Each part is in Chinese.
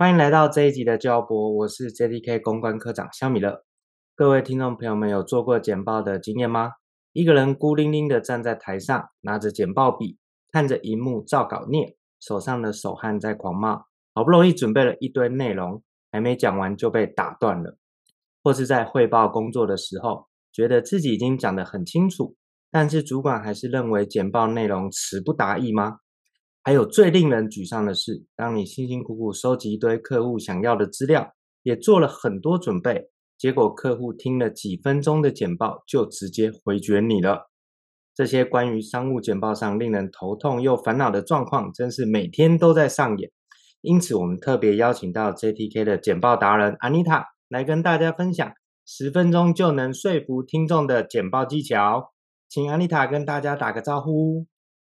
欢迎来到这一集的教播，我是 JDK 公关科长肖米勒。各位听众朋友们，有做过简报的经验吗？一个人孤零零的站在台上，拿着简报笔，看着荧幕照稿念，手上的手汗在狂冒，好不容易准备了一堆内容，还没讲完就被打断了。或是在汇报工作的时候，觉得自己已经讲得很清楚，但是主管还是认为简报内容词不达意吗？还有最令人沮丧的是，当你辛辛苦苦收集一堆客户想要的资料，也做了很多准备，结果客户听了几分钟的简报就直接回绝你了。这些关于商务简报上令人头痛又烦恼的状况，真是每天都在上演。因此，我们特别邀请到 JTK 的简报达人 Anita 来跟大家分享十分钟就能说服听众的简报技巧。请 Anita 跟大家打个招呼。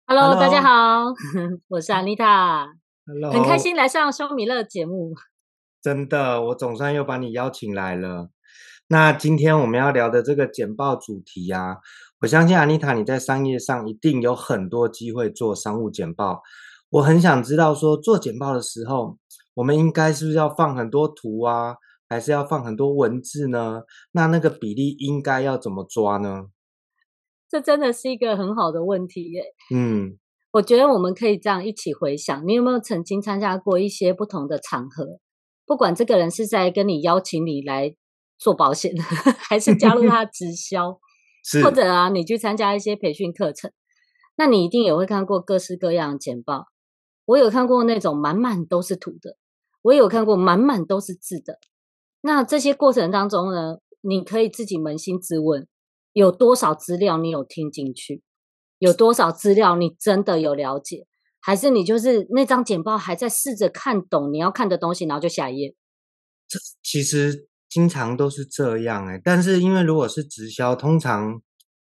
Hello，, Hello 大家好，我是 Anita，Hello 很开心来上萧米勒节目。真的，我总算又把你邀请来了。那今天我们要聊的这个简报主题啊，我相信 Anita 你在商业上一定有很多机会做商务简报。我很想知道说，做简报的时候，我们应该是不是要放很多图啊，还是要放很多文字呢？那那个比例应该要怎么抓呢？这真的是一个很好的问题耶。嗯，我觉得我们可以这样一起回想，你有没有曾经参加过一些不同的场合？不管这个人是在跟你邀请你来做保险，还是加入 他直销，或者啊，你去参加一些培训课程，那你一定也会看过各式各样的简报。我有看过那种满满都是图的，我也有看过满满都是字的。那这些过程当中呢，你可以自己扪心自问。有多少资料你有听进去？有多少资料你真的有了解？还是你就是那张简报还在试着看懂你要看的东西，然后就下一页？这其实经常都是这样哎、欸，但是因为如果是直销，通常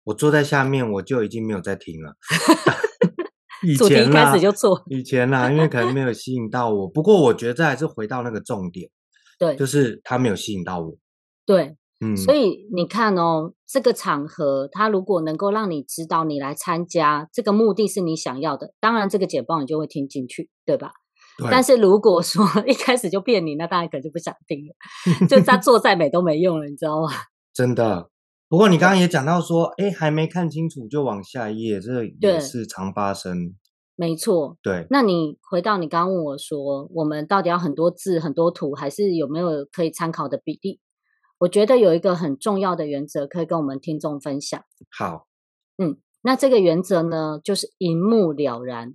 我坐在下面我就已经没有在听了。以前啦，开始就错。以前啦，因为可能没有吸引到我。不过我觉得这还是回到那个重点，对，就是他没有吸引到我。对。嗯，所以你看哦，这个场合，它如果能够让你知道你来参加，这个目的是你想要的，当然这个简报你就会听进去，对吧？对。但是如果说 一开始就骗你，那大家可能就不想听了，就他做再美都没用了，你知道吗？真的。不过你刚刚也讲到说，哎，还没看清楚就往下一页，这也是常发生。没错。对。那你回到你刚刚问我说，我们到底要很多字、很多图，还是有没有可以参考的比例？我觉得有一个很重要的原则可以跟我们听众分享。好，嗯，那这个原则呢，就是一目了然。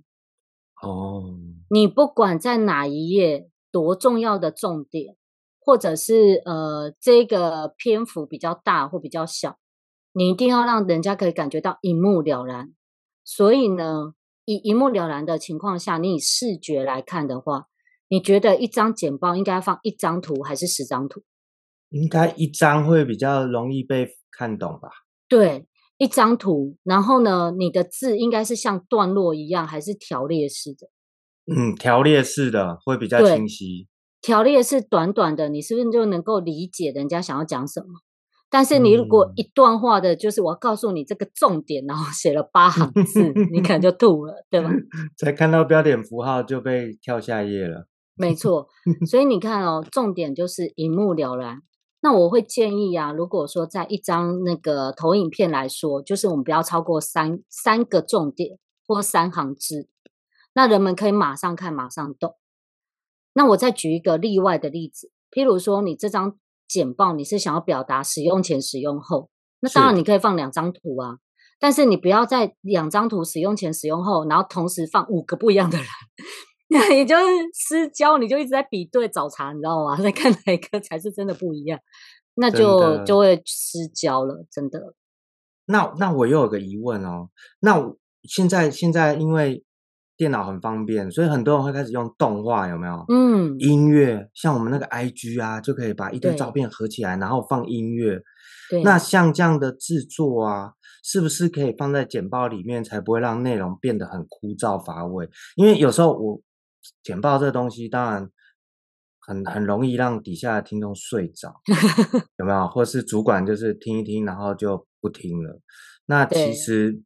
哦，你不管在哪一页，多重要的重点，或者是呃这个篇幅比较大或比较小，你一定要让人家可以感觉到一目了然。所以呢，以一目了然的情况下，你以视觉来看的话，你觉得一张简报应该放一张图还是十张图？应该一张会比较容易被看懂吧？对，一张图，然后呢，你的字应该是像段落一样，还是条列式的？嗯，条列式的会比较清晰。条列式短短的，你是不是就能够理解人家想要讲什么？但是你如果一段话的，就是我要告诉你这个重点，然后写了八行字，你可能就吐了，对吧？才看到标点符号就被跳下页了。没错，所以你看哦，重点就是一目了然。那我会建议啊，如果说在一张那个投影片来说，就是我们不要超过三三个重点或三行字，那人们可以马上看马上懂。那我再举一个例外的例子，譬如说，你这张简报你是想要表达使用前、使用后，那当然你可以放两张图啊。但是你不要在两张图使用前、使用后，然后同时放五个不一样的人，那也就是私交，你就一直在比对找茬，你知道吗？在看哪一个才是真的不一样，那就就会失交了，真的。那那我又有个疑问哦，那现在现在因为电脑很方便，所以很多人会开始用动画，有没有？嗯，音乐，像我们那个 IG 啊，就可以把一堆照片合起来，然后放音乐。对，那像这样的制作啊，是不是可以放在简报里面，才不会让内容变得很枯燥乏味？因为有时候我简报这个东西，当然很很容易让底下的听众睡着，有没有？或是主管就是听一听，然后就不听了。那其实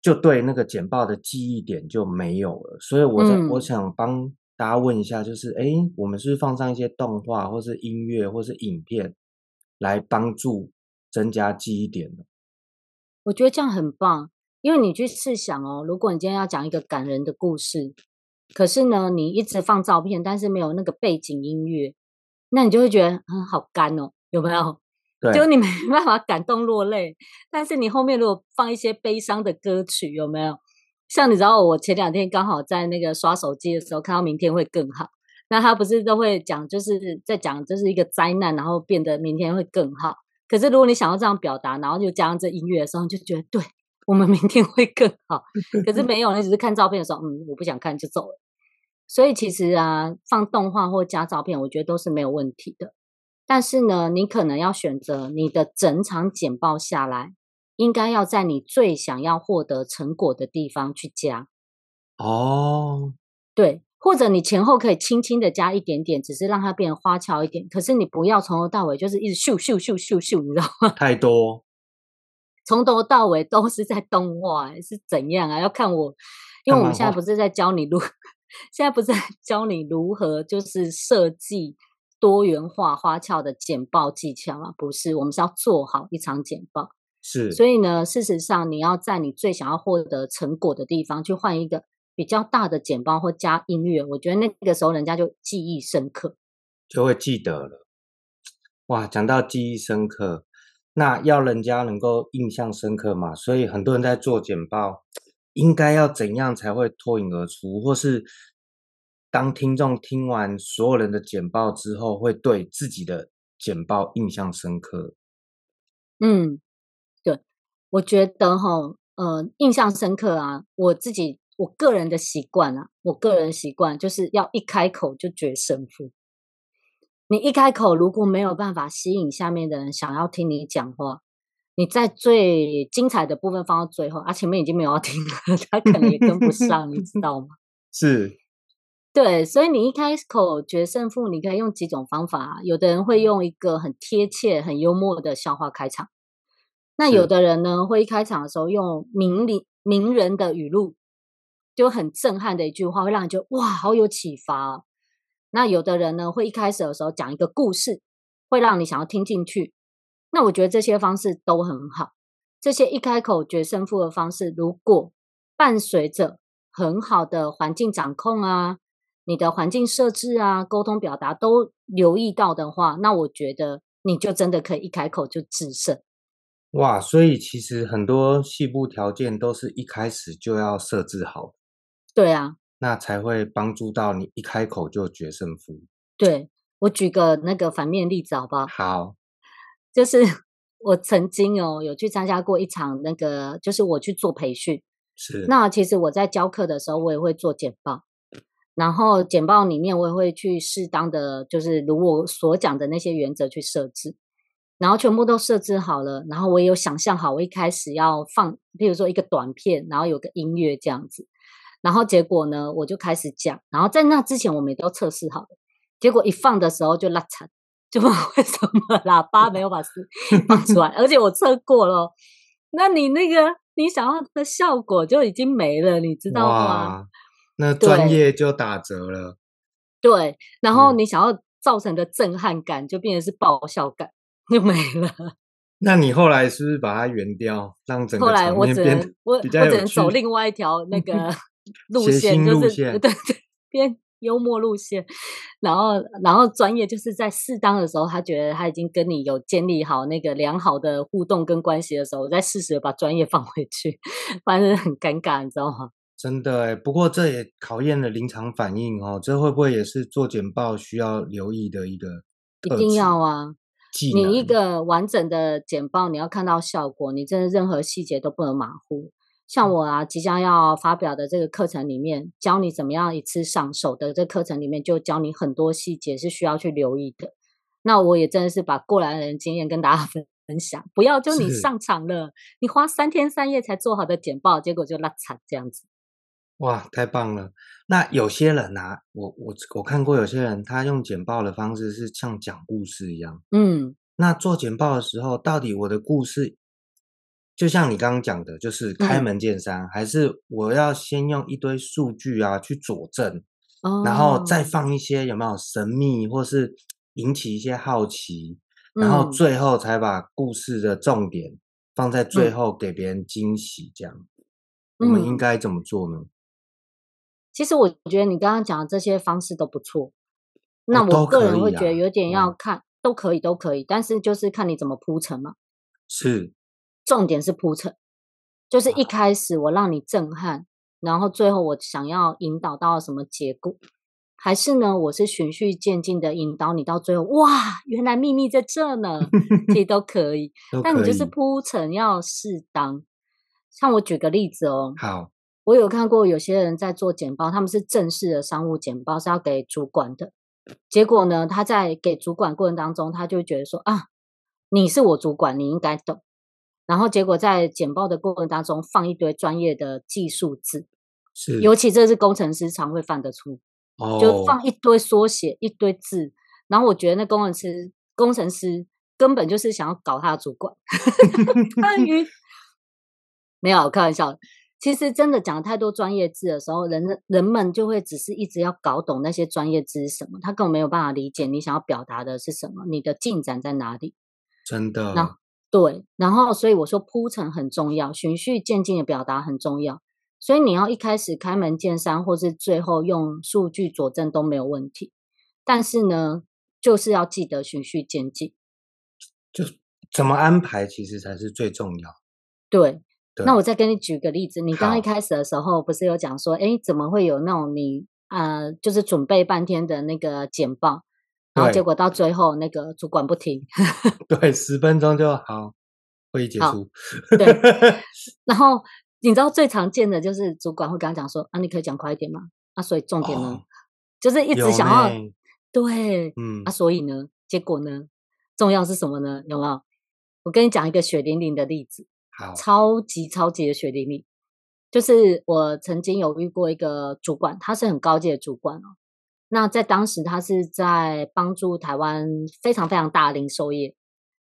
就对那个简报的记忆点就没有了。所以我在、嗯、我想帮大家问一下，就是哎，我们是不是放上一些动画，或是音乐，或是影片？来帮助增加记忆点的，我觉得这样很棒，因为你去试想哦，如果你今天要讲一个感人的故事，可是呢，你一直放照片，但是没有那个背景音乐，那你就会觉得嗯好干哦，有没有？对，就你没办法感动落泪。但是你后面如果放一些悲伤的歌曲，有没有？像你知道，我前两天刚好在那个刷手机的时候，看到明天会更好。那他不是都会讲，就是在讲这是一个灾难，然后变得明天会更好。可是如果你想要这样表达，然后就加上这音乐的时候，就觉得对我们明天会更好。可是没有，你只是看照片的时候，嗯，我不想看就走了。所以其实啊，放动画或加照片，我觉得都是没有问题的。但是呢，你可能要选择你的整场简报下来，应该要在你最想要获得成果的地方去加。哦，对。或者你前后可以轻轻的加一点点，只是让它变得花俏一点。可是你不要从头到尾就是一直咻咻咻咻咻，你知道吗？太多，从头到尾都是在动画，是怎样啊？要看我，因为我们现在不是在教你如，现在不是在教你如何就是设计多元化花俏的简报技巧啊？不是，我们是要做好一场简报。是，所以呢，事实上你要在你最想要获得成果的地方去换一个。比较大的简报或加音乐，我觉得那个时候人家就记忆深刻，就会记得了。哇，讲到记忆深刻，那要人家能够印象深刻嘛，所以很多人在做简报，应该要怎样才会脱颖而出，或是当听众听完所有人的简报之后，会对自己的简报印象深刻？嗯，对，我觉得哈，呃，印象深刻啊，我自己。我个人的习惯啊，我个人习惯就是要一开口就决胜负。你一开口如果没有办法吸引下面的人想要听你讲话，你在最精彩的部分放到最后，啊，前面已经没有要听了，他可能也跟不上，你知道吗？是，对，所以你一开口决胜负，你可以用几种方法。有的人会用一个很贴切、很幽默的笑话开场，那有的人呢会一开场的时候用名名名人的语录。就很震撼的一句话，会让人觉得哇，好有启发哦。那有的人呢，会一开始的时候讲一个故事，会让你想要听进去。那我觉得这些方式都很好。这些一开口决胜负的方式，如果伴随着很好的环境掌控啊，你的环境设置啊，沟通表达都留意到的话，那我觉得你就真的可以一开口就制胜。哇，所以其实很多细部条件都是一开始就要设置好。对啊，那才会帮助到你一开口就决胜负。对，我举个那个反面例子好不好？好，就是我曾经哦有去参加过一场那个，就是我去做培训。是。那其实我在教课的时候，我也会做简报，然后简报里面我也会去适当的，就是如我所讲的那些原则去设置，然后全部都设置好了，然后我也有想象好，我一开始要放，譬如说一个短片，然后有个音乐这样子。然后结果呢，我就开始讲。然后在那之前，我们也都测试好了。结果一放的时候就拉惨，就不知道为什么喇叭没有把声 放出来。而且我测过了，那你那个你想要的效果就已经没了，你知道吗？那专业就打折了。对，对，然后你想要造成的震撼感就变成是爆笑感，就没了。那你后来是不是把它圆掉，让整个场面变我我只能走另外一条那个。路线就是对对，边幽默路线，然后然后专业就是在适当的时候，他觉得他已经跟你有建立好那个良好的互动跟关系的时候，我再适时的把专业 放回去，反正很尴尬，你知道吗？真的哎，不过这也考验了临场反应哦，这会不会也是做简报需要留意的一个？一定要啊！你一个完整的简报，你要看到效果，你真的任何细节都不能马虎。像我啊，即将要发表的这个课程里面，教你怎么样一次上手的这课程里面，就教你很多细节是需要去留意的。那我也真的是把过来人经验跟大家 分享，不要就你上场了，你花三天三夜才做好的简报，结果就落惨这样子。哇，太棒了！那有些人啊，我我我看过有些人，他用简报的方式是像讲故事一样。嗯，那做简报的时候，到底我的故事？就像你刚刚讲的，就是开门见山，嗯，还是我要先用一堆数据啊去佐证，哦，然后再放一些有没有神秘或是引起一些好奇，嗯，然后最后才把故事的重点放在最后给别人惊喜，这样，嗯，我们应该怎么做呢？其实我觉得你刚刚讲的这些方式都不错，那我个人会觉得有点要看，都可以，都可以，但是就是看你怎么铺陈嘛。是。重点是铺陈，就是一开始我让你震撼，然后最后我想要引导到什么结果，还是呢，我是循序渐进的引导你到最后，哇，原来秘密在这呢，其实都可以，都可以，但你就是铺陈要适当。像我举个例子哦，好，我有看过有些人在做简报，他们是正式的商务简报，是要给主管的，结果呢，他在给主管过程当中，他就觉得说啊，你是我主管，你应该懂。然后结果在简报的过程当中放一堆专业的技术字，是，尤其这是工程师常会犯的错，哦，就放一堆缩写一堆字，然后我觉得那工程师工程师根本就是想要搞他的主管，关于没有开玩笑，其实真的讲太多专业字的时候，人人们就会只是一直要搞懂那些专业字是什么，他根本没有办法理解你想要表达的是什么，你的进展在哪里，真的。对，然后所以我说铺陈很重要，循序渐进的表达很重要。所以你要一开始开门见山，或是最后用数据佐证都没有问题。但是呢，就是要记得循序渐进，就怎么安排其实才是最重要。对，对，那我再跟你举个例子，你刚一开始的时候不是有讲说，哎，怎么会有那种你呃，就是准备半天的那个简报？然后结果到最后，那个主管不听，对，十分钟就好，会议结束。对，然后你知道最常见的就是主管会跟他讲说：“啊，你可以讲快一点吗？”啊，所以重点呢，哦、就是一直想要对，嗯，啊，所以呢，结果呢，重要是什么呢？有没有？我跟你讲一个血淋淋的例子，好，超级超级的血淋淋，就是我曾经有遇过一个主管，他是很高阶的主管哦。那在当时，他是在帮助台湾非常非常大的零售业，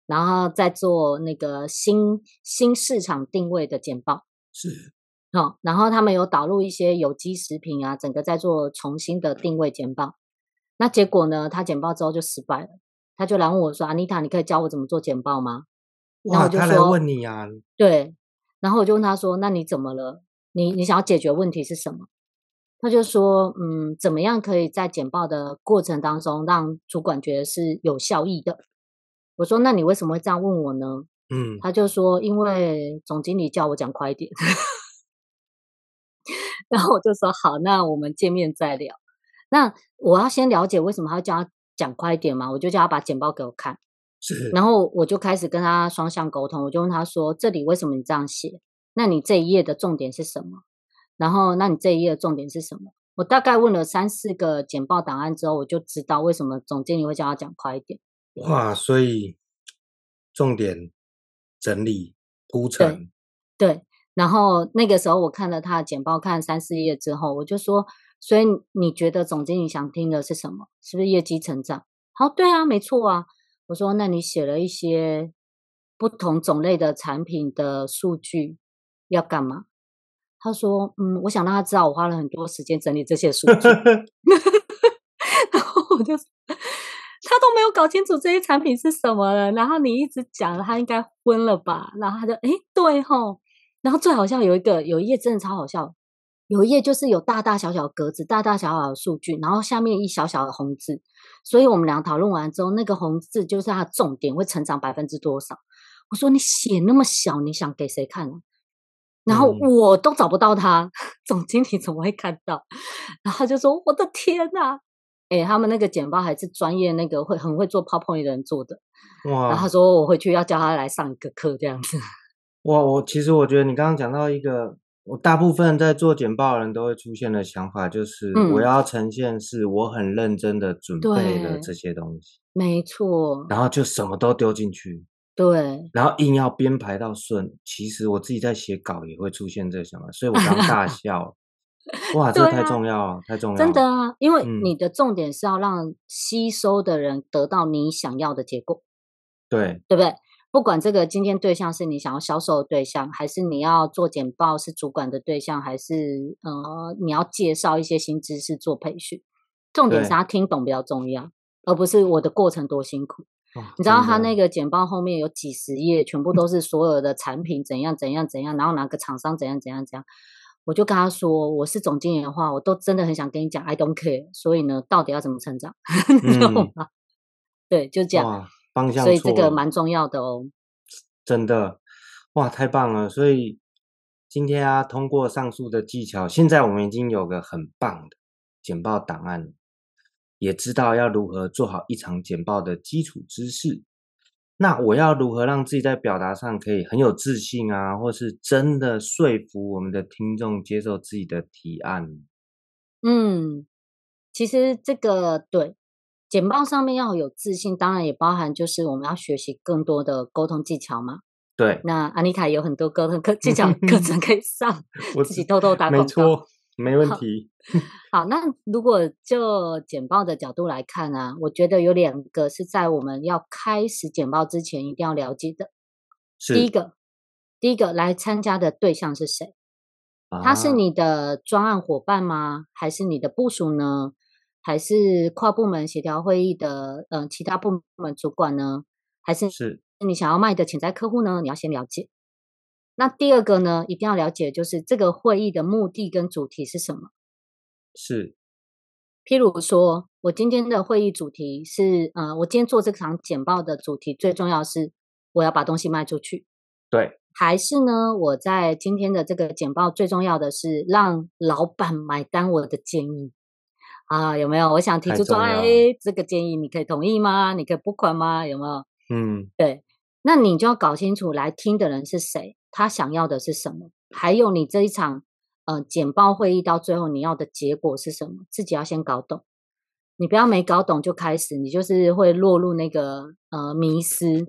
然后在做那个新新市场定位的简报，是，好、哦，然后他们有导入一些有机食品啊，整个在做重新的定位简报。那结果呢，他简报之后就失败了，他就来问我说：“安妮塔，你可以教我怎么做简报吗？”哇，然后我就说，他来问你啊？对，然后我就问他说：“那你怎么了？你你想要解决问题是什么？”他就说：“嗯，怎么样可以在简报的过程当中让主管觉得是有效益的？”我说：“那你为什么会这样问我呢？”嗯，他就说：“因为总经理叫我讲快一点。”然后我就说：“好，那我们见面再聊。”那我要先了解为什么他要叫他讲快一点嘛？我就叫他把简报给我看，是。然后我就开始跟他双向沟通，我就问他说：“这里为什么你这样写？那你这一页的重点是什么？”然后，那你这一页的重点是什么？我大概问了三四个简报档案之后，我就知道为什么总经理会叫他讲快一点。哇，所以重点整理铺陈。对，对。然后那个时候我看了他的简报，看了三四页之后，我就说：所以你觉得总经理想听的是什么？是不是业绩成长？好，对啊，没错啊。我说：那你写了一些不同种类的产品的数据，要干嘛？他说：“嗯，我想让他知道我花了很多时间整理这些数据。”然后我就，他都没有搞清楚这些产品是什么了。然后你一直讲，他应该昏了吧？然后他就，诶，对吼。然后最好笑有一个，有一页真的超好笑，有一页就是有大大小小格子、大大小小的数据，然后下面一小小的红字。所以我们俩讨论完之后，那个红字就是它的重点会成长百分之多少？我说你写那么小，你想给谁看呢？然后我都找不到他，总经理怎么会看到？然后就说我的天呐！哎，他们那个简报还是专业那个会很会做 PowerPoint 的人做的。哇！然后他说我回去要叫他来上一个课这样子。哇，我其实我觉得你刚刚讲到一个，我大部分在做简报的人都会出现的想法，就是我要呈现是我很认真的准备了这些东西，没错。然后就什么都丢进去，对。然后硬要编排到顺，其实我自己在写稿也会出现这个想法，所以我刚大 笑。哇，这太重要了，太重要了，真的啊！因为你的重点是要让吸收的人得到你想要的结果，对，对不对？不管这个今天对象是你想要销售的对象，还是你要做简报是主管的对象，还是呃你要介绍一些新知识做培训，重点是他听懂比较重要，而不是我的过程多辛苦。哦，你知道他那个简报后面有几十页，全部都是所有的产品怎样怎样怎样，然后哪个厂商怎样怎样怎样。我就跟他说，我是总经理的话，我都真的很想跟你讲，I don't care。所以呢，到底要怎么成长？你懂吗？对，就这样。方向，所以这个蛮重要的哦，真的，哇，太棒了！所以今天啊，通过上述的技巧，现在我们已经有个很棒的简报档案，也知道要如何做好一场简报的基础知识。那我要如何让自己在表达上可以很有自信啊，或是真的说服我们的听众接受自己的提案？嗯，其实这个对。简报上面要有自信，当然也包含就是我们要学习更多的沟通技巧嘛。对，那安妮塔有很多沟通课技巧课 程可以上，我自己偷偷打广告。没问题。好，好，那如果就简报的角度来看啊，我觉得有两个是在我们要开始简报之前一定要了解的。是。第一个，第一个来参加的对象是谁？啊。他是你的专案伙伴吗？还是你的部署呢？还是跨部门协调会议的，嗯、呃，其他部门主管呢？还是是你想要卖的潜在客户呢？你要先了解。那第二个呢，一定要了解，就是这个会议的目的跟主题是什么？是。譬如说，我今天的会议主题是，呃，我今天做这场简报的主题最重要是我要把东西卖出去。对。还是呢，我在今天的这个简报最重要的是让老板买单我的建议。啊，有没有？我想提出专案 A 这个建议，你可以同意吗？你可以拨款吗？有没有？嗯，对，那你就要搞清楚来听的人是谁，他想要的是什么，还有你这一场呃简报会议到最后你要的结果是什么，自己要先搞懂。你不要没搞懂就开始，你就是会落入那个呃迷失，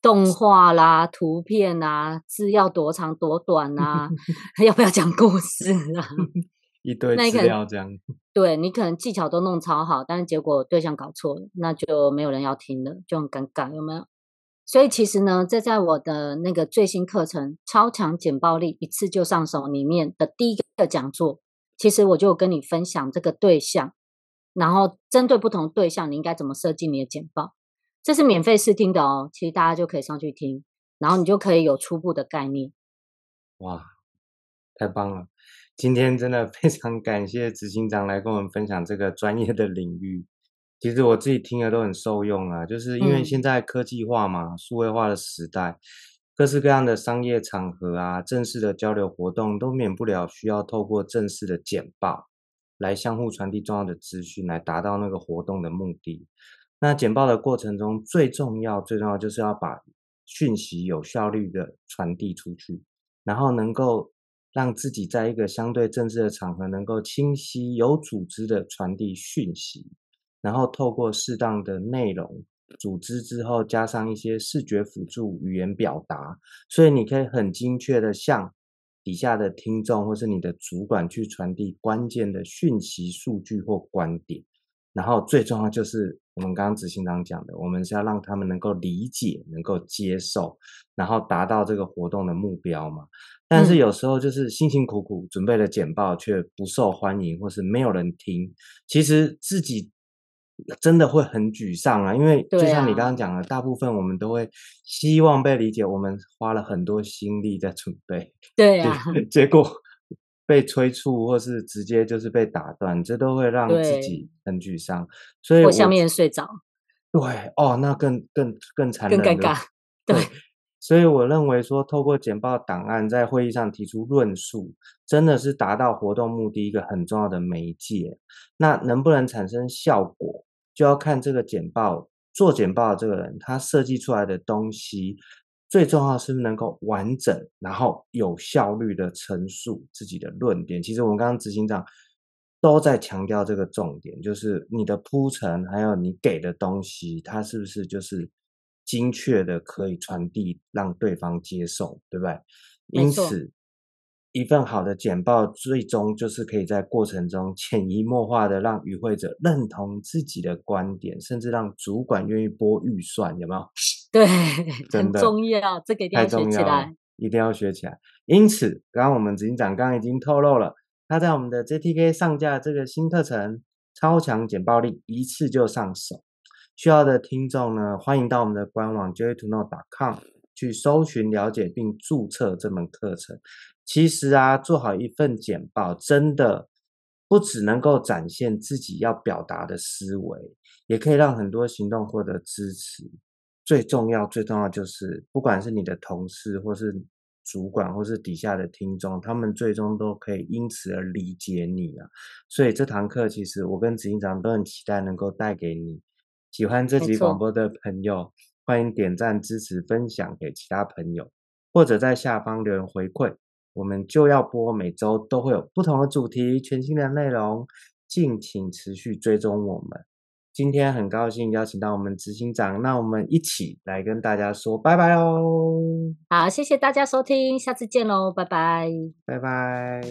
动画啦、图片啊、字要多长多短啊，要不要讲故事啊？一堆资料这样，对，你可能技巧都弄超好，但是结果对象搞错了，那就没有人要听了，就很尴尬，有没有？所以其实呢，这在我的那个最新课程《超强简报力，一次就上手》里面的第一个讲座，其实我就跟你分享这个对象，然后针对不同对象，你应该怎么设计你的简报，这是免费试听的哦，其实大家就可以上去听，然后你就可以有初步的概念。哇，太棒了！今天真的非常感谢执行长来跟我们分享这个专业的领域。其实我自己听了都很受用啊，就是因为现在科技化嘛，数位化的时代，各式各样的商业场合啊，正式的交流活动都免不了需要透过正式的简报来相互传递重要的资讯，来达到那个活动的目的。那简报的过程中，最重要、最重要就是要把讯息有效率的传递出去，然后能够。让自己在一个相对正式的场合，能够清晰、有组织的传递讯息，然后透过适当的内容组织之后，加上一些视觉辅助语言表达，所以你可以很精确的向底下的听众或是你的主管去传递关键的讯息、数据或观点。然后最重要就是我们刚刚执行长讲的，我们是要让他们能够理解、能够接受，然后达到这个活动的目标嘛。但是有时候就是辛辛苦苦准备了简报却不受欢迎，或是没有人听，其实自己真的会很沮丧啊。因为就像你刚刚讲的，大部分我们都会希望被理解，我们花了很多心力在准备，对啊，结果。被催促，或是直接就是被打断，这都会让自己很沮丧。所以我，我下面睡着。对哦，那更更更残忍，更尴尬。对。对所以我认为说，透过简报档案在会议上提出论述，真的是达到活动目的一个很重要的媒介。那能不能产生效果，就要看这个简报做简报的这个人，他设计出来的东西，最重要是不是能够完整，然后有效率的陈述自己的论点。其实我们刚刚执行长都在强调这个重点，就是你的铺陈，还有你给的东西，它是不是就是。精确的可以传递，让对方接受，对不对？因此，一份好的简报，最终就是可以在过程中 潜移默化的让与会者认同自己的观点，甚至让主管愿意拨预算，有没有？对，很重要，这个一定要学起来，一定要学起来。因此，刚刚我们执行长刚刚已经透露了，他在我们的 JTK 上架这个新课程《超强简报力》，一次就上手。需要的听众呢，欢迎到我们的官网 joytoknow.com 去搜寻了解并注册这门课程。其实啊，做好一份简报，真的不只能够展现自己要表达的思维，也可以让很多行动获得支持。最重要、最重要就是，不管是你的同事，或是主管，或是底下的听众，他们最终都可以因此而理解你啊。所以这堂课，其实我跟执行长都很期待能够带给你。喜欢这集广播的朋友，欢迎点赞、支持、分享给其他朋友，或者在下方留言回馈。我们就要播，每周都会有不同的主题、全新的内容，敬请持续追踪我们。今天很高兴邀请到我们执行长，那我们一起来跟大家说拜拜哦。好，谢谢大家收听，下次见喽，拜拜，拜拜。